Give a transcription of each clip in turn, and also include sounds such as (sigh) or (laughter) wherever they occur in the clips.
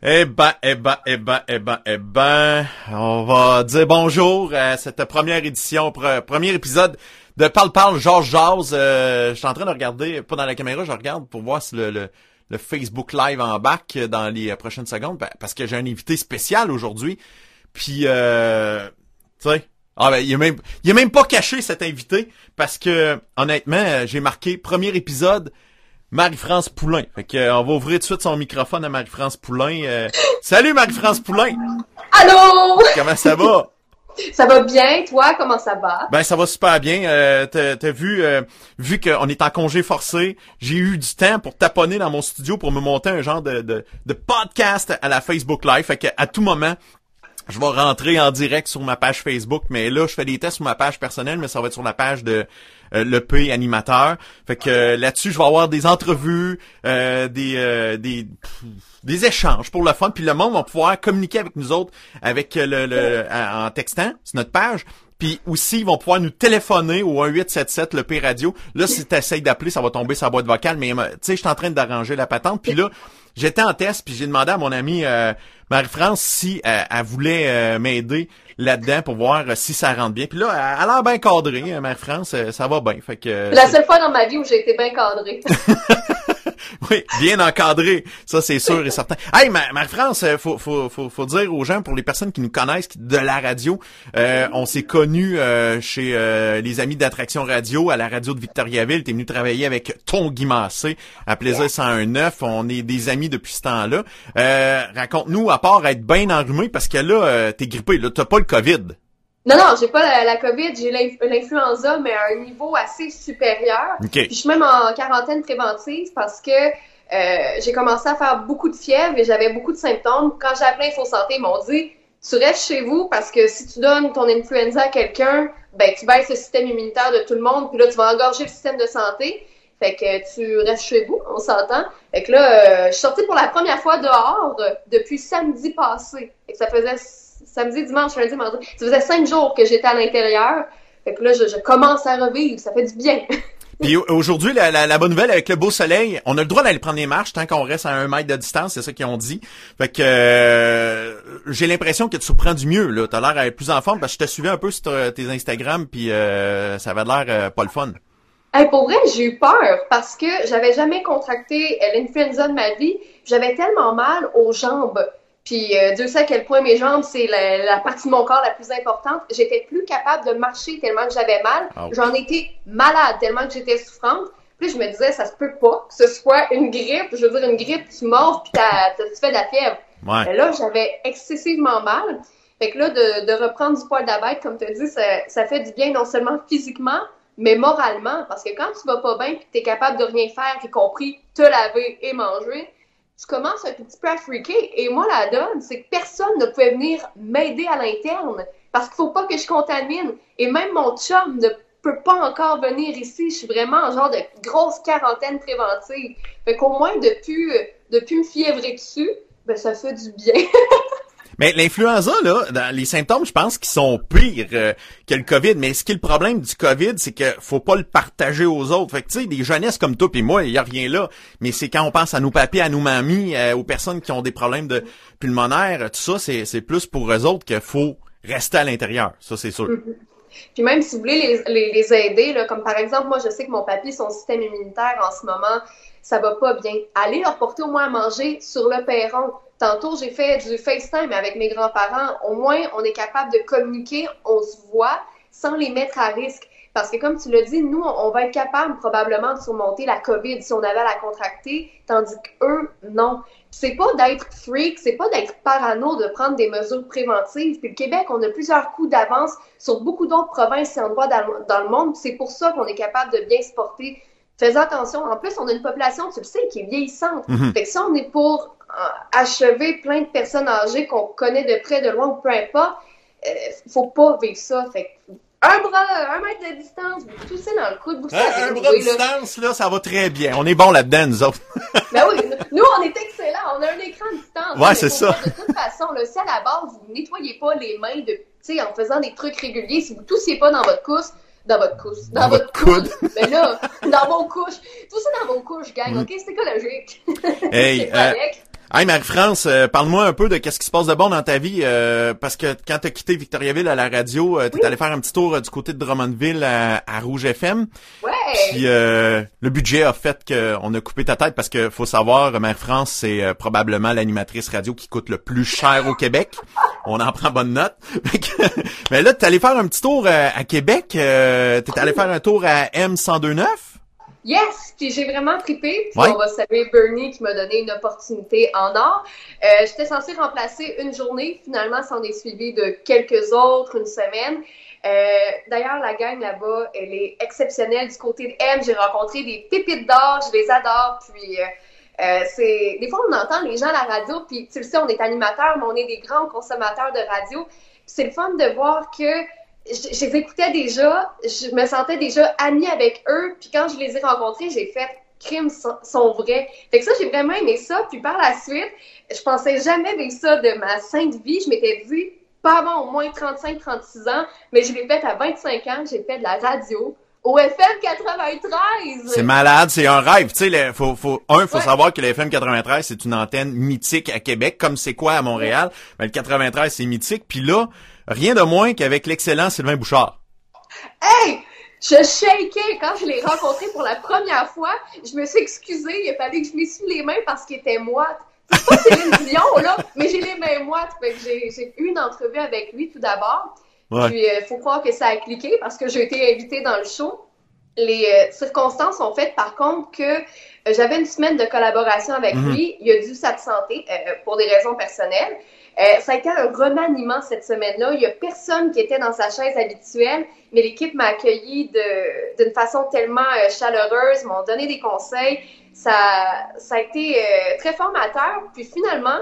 Eh ben, eh ben, eh ben, eh ben, eh ben, on va dire bonjour à cette première édition, premier épisode de Parle Parle Georges Jazz. Euh, je suis en train de regarder, pas dans la caméra, je regarde pour voir si le, le, Facebook Live en bac dans les prochaines secondes, ben, parce que j'ai un invité spécial aujourd'hui. Puis, euh, tu sais, ah ben, il a même, il a même pas caché cet invité parce que honnêtement, j'ai marqué premier épisode Marie-France Poulain. Fait que, euh, on va ouvrir tout de suite son microphone à Marie-France Poulain. Euh, salut Marie-France Poulain! Allô! Comment ça va? (laughs) Ça va bien, toi, comment ça va? Ben ça va super bien. Euh, t'as, vu, euh, vu qu'on est en congé forcé, j'ai eu du temps pour taponner dans mon studio pour me monter un genre de, de, de podcast à la Facebook Live. Fait que à tout moment, je vais rentrer en direct sur ma page Facebook, mais là, je fais des tests sur ma page personnelle, mais ça va être sur la page de euh, le l'EP animateur. Fait que euh, là-dessus, je vais avoir des entrevues, euh, des, des des échanges pour le fun, puis le monde va pouvoir communiquer avec nous autres avec le, le en textant sur notre page. Puis aussi, ils vont pouvoir nous téléphoner au 1877 le P radio. Là, si tu essayes d'appeler, ça va tomber sa boîte vocale. Mais tu sais, je suis en train d'arranger la patente. Puis là, j'étais en test, puis j'ai demandé à mon amie Marie-France si elle voulait m'aider là-dedans pour voir euh, si ça rentre bien. Puis là, elle a l'air bien cadrée, hein, Marie-France, euh, ça va bien. Fait que, euh, La seule fois dans ma vie où j'ai été bien cadrée. (laughs) oui, bien encadré, ça c'est sûr et certain. Hey, Marie-France, faut, faut, faut, faut dire aux gens, pour les personnes qui nous connaissent de la radio, on s'est connus chez les amis d'Attraction Radio à la radio de Victoriaville. T'es venu travailler avec ton Guy Massé à Plaisir 109. On est des amis depuis ce temps-là. Raconte-nous, à part être bien enrhumé, parce que là, t'es grippé, là, t'as pas le COVID. Non, non, j'ai pas la, COVID, j'ai l'influenza, mais à un niveau assez supérieur. Puis je suis même en quarantaine préventive parce que euh, j'ai commencé à faire beaucoup de fièvre et j'avais beaucoup de symptômes. Quand j'ai appelé Info Santé, ils m'ont dit tu restes chez vous parce que si tu donnes ton influenza à quelqu'un, ben tu baisses le système immunitaire de tout le monde, puis là tu vas engorger le système de santé. Fait que tu restes chez vous, on s'entend. Fait que là, euh, je suis sortie pour la première fois dehors depuis samedi passé. Et que ça faisait samedi, dimanche, lundi, mardi. Ça faisait cinq jours que j'étais à l'intérieur. Fait que là, je, commence à revivre. Ça fait du bien. (laughs) Puis aujourd'hui, la, bonne nouvelle avec le beau soleil, on a le droit d'aller prendre des marches tant qu'on reste à un mètre de distance, c'est ça qu'ils ont dit. Fait que euh, j'ai l'impression que tu surprends du mieux. Là, t'as l'air plus en forme parce que je te suivais un peu sur tes Instagram, puis euh, ça avait l'air euh, pas le fun. pour vrai, j'ai eu peur parce que j'avais jamais contracté l'influenza de ma vie. J'avais tellement mal aux jambes. Puis euh, Dieu sait à quel point mes jambes, c'est la, partie de mon corps la plus importante. J'étais plus capable de marcher tellement que j'avais mal. Ah J'en étais malade tellement que j'étais souffrante. Puis je me disais, ça se peut pas que ce soit une grippe. Je veux dire, une grippe, tu mords puis tu fais de la fièvre. Mais là, j'avais excessivement mal. Fait que là, de, reprendre du poil d'abête, comme tu as dit, ça, ça, fait du bien non seulement physiquement, mais moralement. Parce que quand tu vas pas bien puis tu es capable de rien faire, y compris te laver et manger, tu commences un petit peu à freaker. Et moi, la donne, c'est que personne ne pouvait venir m'aider à l'interne parce qu'il faut pas que je contamine. Et même mon chum ne peut pas encore venir ici. Je suis vraiment en genre de grosse quarantaine préventive. Fait qu'au moins, depuis, depuis me fiévrer dessus, ben, ça fait du bien. (laughs) Mais l'influenza, là, dans les symptômes, je pense qu'ils sont pires euh, que le COVID. Mais ce qui est le problème du COVID, c'est que faut pas le partager aux autres. Fait que, tu sais, des jeunesses comme toi et moi, il y a rien là. Mais c'est quand on pense à nos papiers, à nos mamies, euh, aux personnes qui ont des problèmes de pulmonaire, tout ça, c'est, plus pour eux autres qu'il faut rester à l'intérieur. Ça, c'est sûr. Mm-hmm. Puis même si vous voulez les, les, aider, là, comme par exemple, moi, je sais que mon papy, son système immunitaire en ce moment, ça va pas bien. Allez leur porter au moins à manger sur le perron. Tantôt, j'ai fait du FaceTime avec mes grands-parents. Au moins, on est capable de communiquer, on se voit sans les mettre à risque. Parce que comme tu l'as dit, nous, on va être capable probablement de surmonter la COVID si on avait à la contracter, tandis qu'eux, non. C'est pas d'être freak, c'est pas d'être parano de prendre des mesures préventives. Puis le Québec, on a plusieurs coups d'avance sur beaucoup d'autres provinces et endroits dans le monde. C'est pour ça qu'on est capable de bien se porter. Fais attention. En plus, on a une population, tu le sais, qui est vieillissante. Mm-hmm. Fait que si on est pour achever plein de personnes âgées qu'on connaît de près, de loin ou peu importe, euh, faut pas vivre ça. Fait un bras, un mètre de distance, vous toussez dans le coude, vous Un bras de distance, là, ça va très bien. On est bon là-dedans, nous autres. (laughs) ben oui, nous, on est excellents. On a un écran de distance. Ouais, c'est ça. De toute façon, là, si à la base, vous nettoyez pas les mains de, en faisant des trucs réguliers, si vous toussiez pas dans votre couche, dans votre couche. Dans, votre coude. Mais ben là, dans vos couches. Tout ça dans vos couches, gang, mm. OK? C'est écologique. Hey, (laughs) euh, Hey Marie-France, euh, parle-moi un peu de qu'est-ce qui se passe de bon dans ta vie, euh, parce que quand t'as quitté Victoriaville à la radio, euh, t'es allé faire un petit tour du côté de Drummondville à, Rouge FM. Ouais. Puis le budget a fait qu'on a coupé ta tête parce que faut savoir, Marie-France, c'est probablement l'animatrice radio qui coûte le plus cher au Québec. (laughs) On en prend bonne note. (laughs) Mais là, t'es allé faire un petit tour à, Québec. t'es allé faire un tour à M1029. Yes! Puis j'ai vraiment trippé. Puis on va saluer Bernie qui m'a donné une opportunité en or. Euh, J'étais censée remplacer une journée. Finalement, ça en est suivi de quelques autres, une semaine. Euh, D'ailleurs, la gang là-bas, elle est exceptionnelle. Du côté de M, j'ai rencontré des pépites d'or. Je les adore. Puis... Euh, euh, c'est des fois on entend les gens à la radio puis tu le sais on est animateur mais on est des grands consommateurs de radio c'est le fun de voir que je, les écoutais déjà, je me sentais déjà amie avec eux, puis quand je les ai rencontrés, j'ai fait crimes sont, vrais. Fait que ça, j'ai vraiment aimé ça. Puis par la suite, je pensais jamais vivre ça de ma sainte vie. Je m'étais vue pas avant au moins 35-36 ans, mais je l'ai fait à 25 ans. J'ai fait de la radio au FM 93. C'est malade, c'est un rêve. Tu sais, faut, faut, un, faut savoir que le FM 93, c'est une antenne mythique à Québec, comme c'est quoi à Montréal. Mais le 93, c'est mythique. Puis là, Rien de moins qu'avec l'excellent Sylvain Bouchard. Hey! Je shakeais quand je l'ai rencontré pour la première fois. Je me suis excusée. Il a fallu que je m'essuie les mains parce qu'il était moite. C'est pas Céline Dion, là, mais j'ai les mains moites. j'ai eu une entrevue avec lui tout d'abord. Puis, il euh, faut croire que ça a cliqué parce que j'ai été invitée dans le show. Les euh, circonstances ont fait, par contre, que euh, j'avais une semaine de collaboration avec mhm. lui. Il a dû s'absenter pour des raisons personnelles. Euh, ça a été un remaniement cette semaine-là. Il y a personne qui était dans sa chaise habituelle, mais l'équipe m'a accueilli d'une façon tellement euh, chaleureuse, m'ont donné des conseils. Ça, ça a été euh, très formateur. Puis finalement,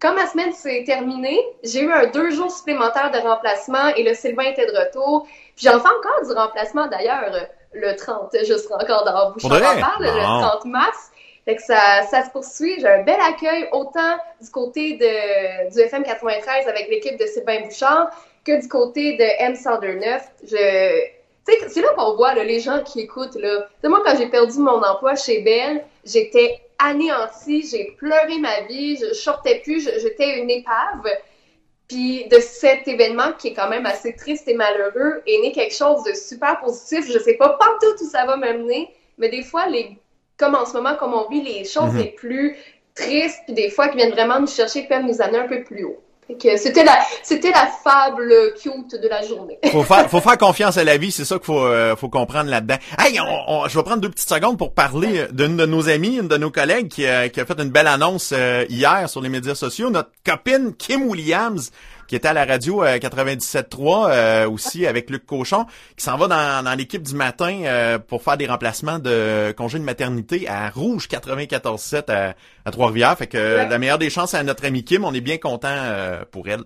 quand ma semaine s'est terminée, j'ai eu un deux jours supplémentaires de remplacement et le Sylvain était de retour. Puis j'en fais encore du remplacement d'ailleurs le 30, je serai encore dans la bouche. On parle le 30 mars. Fait que ça, ça se poursuit. J'ai un bel accueil autant du côté de, du FM 93 avec l'équipe de Sylvain Bouchard que du côté de M1029. Je, c'est là qu'on voit les gens qui écoutent. Là. moi, quand j'ai perdu mon emploi chez Bell, j'étais anéantie, j'ai pleuré ma vie, je sortais plus, j'étais une épave. Puis de cet événement qui est quand même assez triste et malheureux, est né quelque chose de super positif. Je sais pas partout où ça va m'amener, mais des fois, les comme en ce moment, comme on vit les choses mhm. les plus tristes, puis des fois qui viennent vraiment nous chercher, peuvent nous amener un peu plus haut. C'était la, c'était la fable cute de la journée. faut faire, (laughs) faut faire confiance à la vie, c'est ça qu'il faut, euh, faut comprendre là-dedans. Hey, on, je vais prendre deux petites secondes pour parler d'une de nos amies, une de nos collègues qui, a, qui a fait une belle annonce euh, hier sur les médias sociaux. Notre copine Kim Williams qui était à la radio 97.3 euh, euh, aussi avec Luc Cochon, qui s'en va dans, dans l'équipe du matin euh, pour faire des remplacements de congé de maternité à Rouge 94.7 à, à Trois-Rivières. Fait que la meilleure des chances à notre amie Kim, on est bien content pour elle.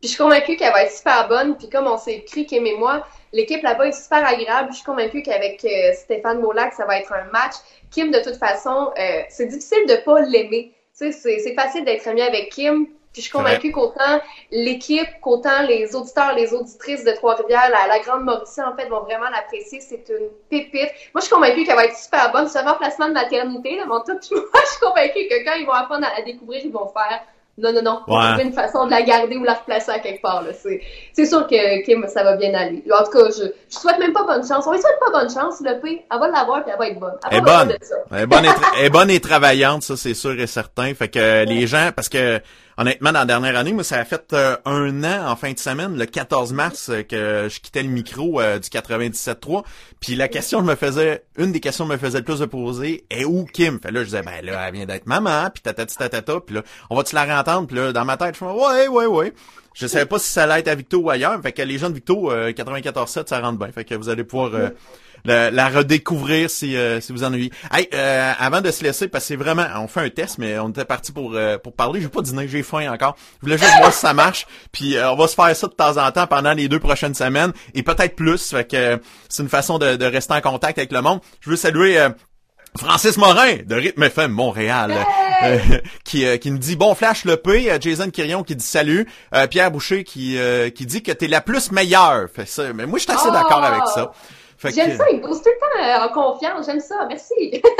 Puis je suis convaincue qu'elle va être super bonne. Puis comme on s'est écrit, Kim et moi, l'équipe là-bas est super agréable. Je suis convaincue qu'avec Stéphane Molac, ça va être un match. Kim, de toute façon, c'est difficile de pas l'aimer. C'est facile d'être ami avec Kim. Puis je suis convaincue qu'autant l'équipe, qu'autant les auditeurs, les auditrices de Trois-Rivières, la, Grande Mauricie, en fait, vont vraiment l'apprécier. C'est une pépite. Moi, je suis convaincue qu'elle va être super bonne. Ce remplacement de maternité, là, mon tout, (laughs) moi, je suis convaincue que quand ils vont apprendre à la découvrir, ils vont faire non, non, non. On trouver une façon de la garder ou la replacer à quelque part. C'est sûr que Kim, ça va bien aller. En tout cas, je, je souhaite même pas bonne chance. On lui souhaite pas bonne chance, le P. Elle va l'avoir puis elle va être bonne. Elle, est bonne. Elle est bonne, et elle est bonne et travaillante, ça c'est sûr et certain. Fait que les gens, parce que honnêtement, dans la dernière année, moi, ça a fait euh, un an en fin de semaine, le 14 mars, euh, que je quittais le micro euh, du 97.3. Puis la question je me faisais, une des questions que je me faisait le plus de poser, est où Kim? Fait là, je disais, ben là, elle vient d'être maman, puis tatati tatata, puis là, on va-tu la réentendre? Puis là, dans ma tête, je me ouais, ouais, ouais. Je savais pas si ça allait être à Victo ou ailleurs. Fait que les gens de Victo, 94.7, ça rentre bien. Fait que vous allez pouvoir la, redécouvrir si, euh, si vous en avez. Hey, euh, avant de se laisser, parce que c'est vraiment, on fait un test, mais on était parti pour euh, pour parler. J'ai pas dîner, j'ai faim encore. Je voulais juste voir si ça marche. Puis on va se faire ça de temps en temps pendant les deux prochaines semaines et peut-être plus. Fait que c'est une façon de, de, rester en contact avec le monde. Je veux saluer. Francis Morin de Rythme FM Montréal (laughs) qui, qui nous dit bon flash le P, Jason Quirion qui dit salut, Pierre Boucher qui qui dit que t'es la plus meilleure. Fait ça, mais moi je suis assez d'accord avec ça. J'aime que- ça, il me pousse tout le temps euh, en confiance. J'aime ça, merci. (laughs)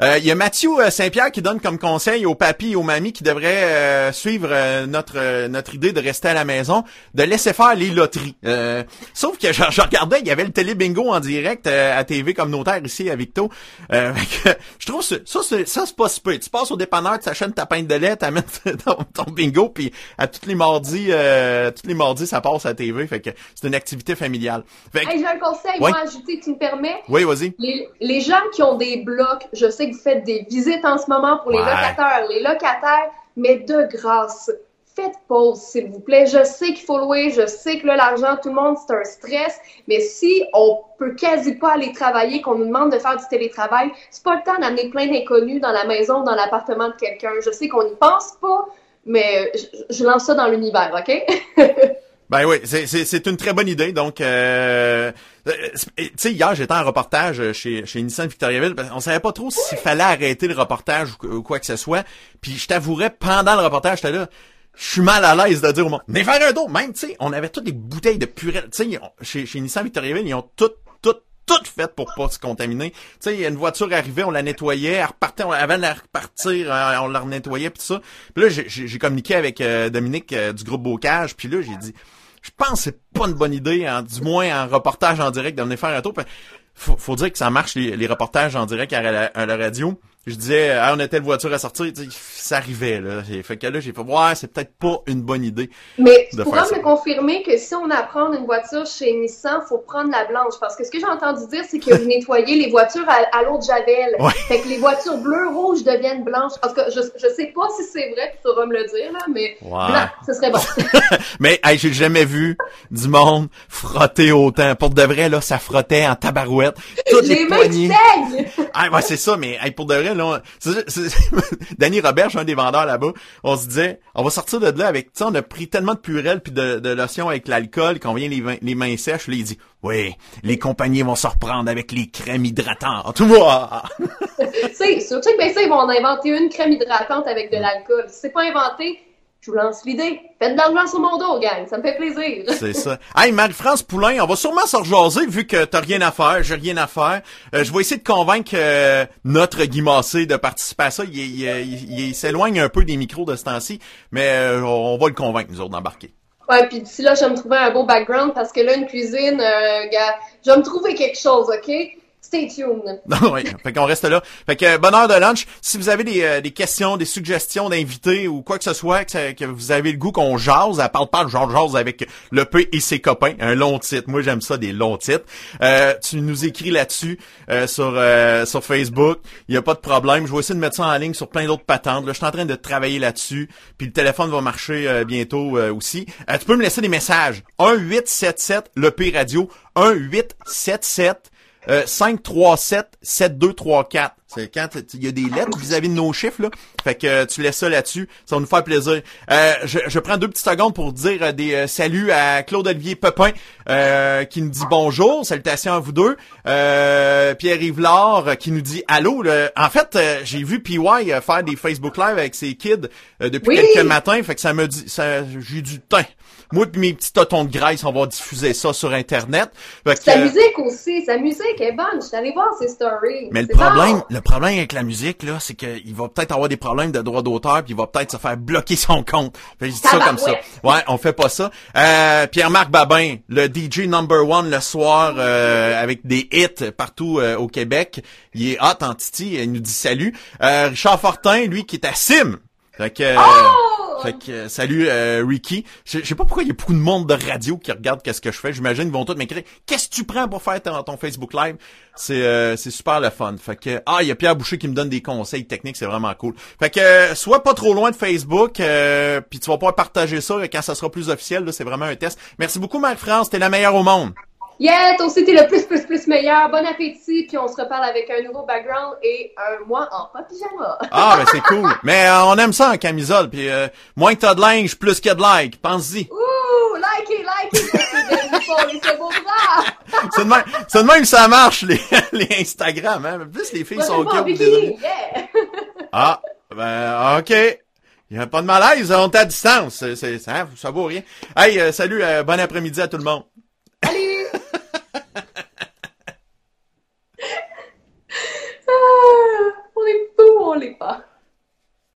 Euh, Il y a Mathieu euh, Saint-Pierre qui donne comme conseil aux papis et aux mamies qui devraient euh, suivre euh, notre notre idée de rester à la maison, de laisser faire les loteries. Euh, sauf que je, je regardais, il y avait le télé bingo en direct euh, à TV communautaire ici à Victo. Euh, (laughs) que je trouve ça ça c'est ça c'est pas super. Tu passes au dépanneur, tu t'achètes ta pinte de lait, t'amènes (laughs) ton, ton bingo, puis à tous les mardis, euh, tous les mardis ça passe à TV. Fait que c'est une activité familiale. Fait que- Hey, j'ai un conseil, Ouais. moi, à ajouter, tu me permets? oui, vas-y. Les, les gens qui ont des blocs, je sais que vous faites des visites en ce moment pour les Ouais. locataires. Les locataires, mais de grâce, faites pause, s'il vous plaît. Je sais qu'il faut louer, je sais que l'argent, tout le monde, c'est un stress, mais si on peut quasi pas aller travailler, qu'on nous demande de faire du télétravail, c'est pas le temps d'amener plein d'inconnus dans la maison, dans l'appartement de quelqu'un. Je sais qu'on n'y pense pas, mais je, je lance ça dans l'univers, OK? (laughs) Ben oui, c'est- une très bonne idée. Donc, euh, euh, tu sais, hier, j'étais en reportage chez, chez Nissan Victoriaville. qu'on savait pas trop s'il fallait arrêter le reportage ou, quoi que ce soit. Puis je t'avouerais, pendant le reportage, j'étais là, je suis mal à l'aise de dire au monde, mais faire un dos. Même, tu sais, on avait toutes des bouteilles de purée. Tu sais, chez, chez Nissan Victoriaville, ils ont toutes, toutes faites pour pas se contaminer. Tu sais, une voiture arrivée, on la nettoyait, elle repartait, avant de la repartir, euh, on la nettoyait puis tout ça. Puis là, j'ai- communiqué avec euh, Dominique euh, du groupe Bocage, puis là, j'ai dit, je pense que c'est pas une bonne idée, hein, du moins en reportage en direct, de faire un tour. Faut, faut dire que ça marche, les, reportages en direct à à la radio. Je disais, ah, on a telle voiture à sortir, tu sais, ça arrivait, là. J'ai fait que là, j'ai fait, ouais, c'est peut-être pas une bonne idée. Mais tu pourras ça. me confirmer que si on apprend une voiture chez Nissan, faut prendre la blanche. Parce que ce que j'ai entendu dire, c'est que vous (laughs) nettoyez les voitures à, à l'eau de Javel. Ouais. Fait que les voitures bleues, rouges deviennent blanches. En tout cas, je, je sais pas si c'est vrai, tu sauras me le dire, là, mais Ouais. blanc, ce serait bon. (laughs) Mais hey, j'ai jamais vu du monde frotter autant. Pour de vrai, là, ça frottait en tabarouette. Toutes les, les mains qui poignées. saignent! Ah ouais, c'est ça, mais hey, pour de vrai, là, on- (laughs) Danny Robert, un des vendeurs là-bas, on se disait, on va sortir de là avec, tu on a pris tellement de purelle puis de, de lotion avec l'alcool qu'on vient les, mains sèches. Là, il dit, oui, les compagnies vont se reprendre avec les crèmes hydratantes. (laughs) Tu vois? Tu sais, sur Check Ben ça, ils vont en inventer une crème hydratante avec de l'alcool. C'est pas inventé, je vous lance l'idée. Faites de l'argent sur mon dos, gang. Ça me fait plaisir. C'est ça. Hey, Marie-France Poulain, on va sûrement se rejaser vu que t'as rien à faire, j'ai rien à faire. Euh, je vais essayer de convaincre euh, notre Guy Massé de participer à ça. Il, il- il- il s'éloigne un peu des micros de ce temps-ci, mais euh, on va le convaincre, nous autres, d'embarquer. Ouais, puis d'ici là, je vais me trouver un beau background parce que là, une cuisine, euh, gars, je vais me trouver quelque chose, OK? Stay tuned. (laughs) Non, oui. Fait qu'on reste là. Fait que bonne heure de lunch. Si vous avez des, euh, des questions, des suggestions d'invités ou quoi que ce soit, que, que vous avez le goût qu'on jase, elle parle pas de genre jase avec le P et ses copains, un long titre. Moi j'aime ça des longs titres. Euh, tu nous écris là-dessus euh, sur euh, sur Facebook. Il y a pas de problème. Je vais essayer de mettre ça en ligne sur plein d'autres patentes. Là, je suis en train de travailler là-dessus. Puis le téléphone va marcher euh, bientôt euh, aussi. Euh, tu peux me laisser des messages. 1 877 le P radio 1 877 euh, 537-7234. C'est quand il y a des lettres vis-à-vis de nos chiffres, là. Fait que euh, tu laisses ça là-dessus. Ça va nous faire plaisir. Euh, je, je prends deux petites secondes pour dire euh, des euh, saluts à Claude-Olivier Pepin, euh, qui nous dit bonjour. Salutations à vous deux. Euh, Pierre-Yves Lard, euh, qui nous dit allô. Le- En fait, j'ai vu PY faire des Facebook Live avec ses kids euh, depuis Oui. quelques matins. Fait que ça me dit, ça, j'ai du temps. Moi pis mes petits totons de graisse, on va diffuser ça sur Internet. Fait que, Sa musique aussi, sa musique est bonne. Je suis allée voir ses stories. mais le problème, bon. le problème avec la musique, là, c'est qu'il va peut-être avoir des problèmes de droit d'auteur, puis il va peut-être se faire bloquer (laughs) son compte. Fait que je dis ça comme ça. Ouais, on fait pas ça. Euh, Pierre-Marc Babin, le DJ number one le soir, euh, avec des hits partout euh, au Québec. Il est hot en titi, il nous dit salut. Euh, Richard Fortin, lui, qui est à Sim. Fait que, euh, Oh! Fait que euh, salut euh, Ricky. Je sais pas pourquoi il y a beaucoup de monde de radio qui regarde qu'est-ce que je fais. J'imagine qu'ils vont tous m'écrire. Qu'est-ce que tu prends pour faire ton, ton Facebook Live C'est euh, c'est super le fun. Fait que ah il y a Pierre Boucher qui me donne des conseils techniques, c'est vraiment cool. Fait que euh, sois pas trop loin de Facebook, euh, puis tu vas pouvoir partager ça quand ça sera plus officiel. là, C'est vraiment un test. Merci beaucoup Marc France, t'es la meilleure au monde. Yeah, toi aussi, t'es le plus, plus, plus meilleur. Bon appétit, puis on se reparle avec un nouveau background et un mois en pas pyjama. Ah ben c'est cool. (laughs) Mais euh, on aime ça en camisole. Puis euh, moins que t'as de linge, plus qu'il y a de like. Pense-y. Ouh, likez, likez. (laughs) C'est de même, c'est de même que ça marche les, (laughs) les Instagram. Hein. Plus les filles sont cute. bikini, yeah. Ah, ben, ok. Il n'y a pas de malaise, on est à distance. C'est, ça, ça vaut rien. Hey, euh, salut, euh, bon après-midi à tout le monde. Allez, oli tuolipa.